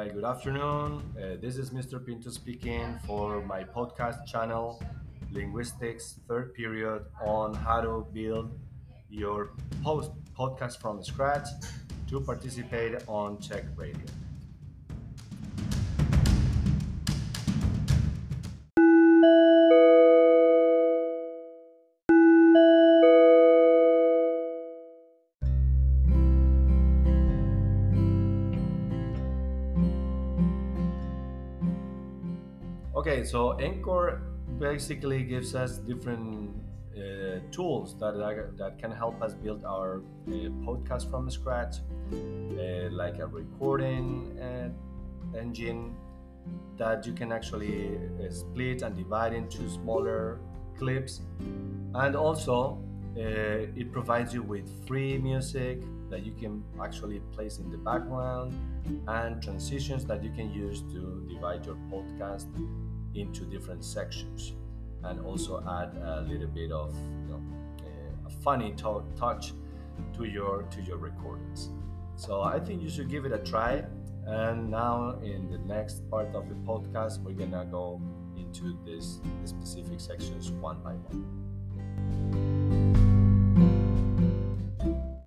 Hi, good afternoon. Uh, this is Mr. Pinto speaking for my podcast channel, Linguistics Third Period, on how to build your post podcast from scratch to participate on Czech Radio. Okay, so Anchor basically gives us different uh, tools that, that can help us build our uh, podcast from scratch, uh, like a recording uh, engine that you can actually uh, split and divide into smaller clips, and also uh, it provides you with free music that you can actually place in the background and transitions that you can use to divide your podcast into different sections and also add a little bit of you know, eh, a funny to- touch to your to your recordings. So i think you should give it a try. And now in the next part of the podcast we're gonna go into this the specific sections one by one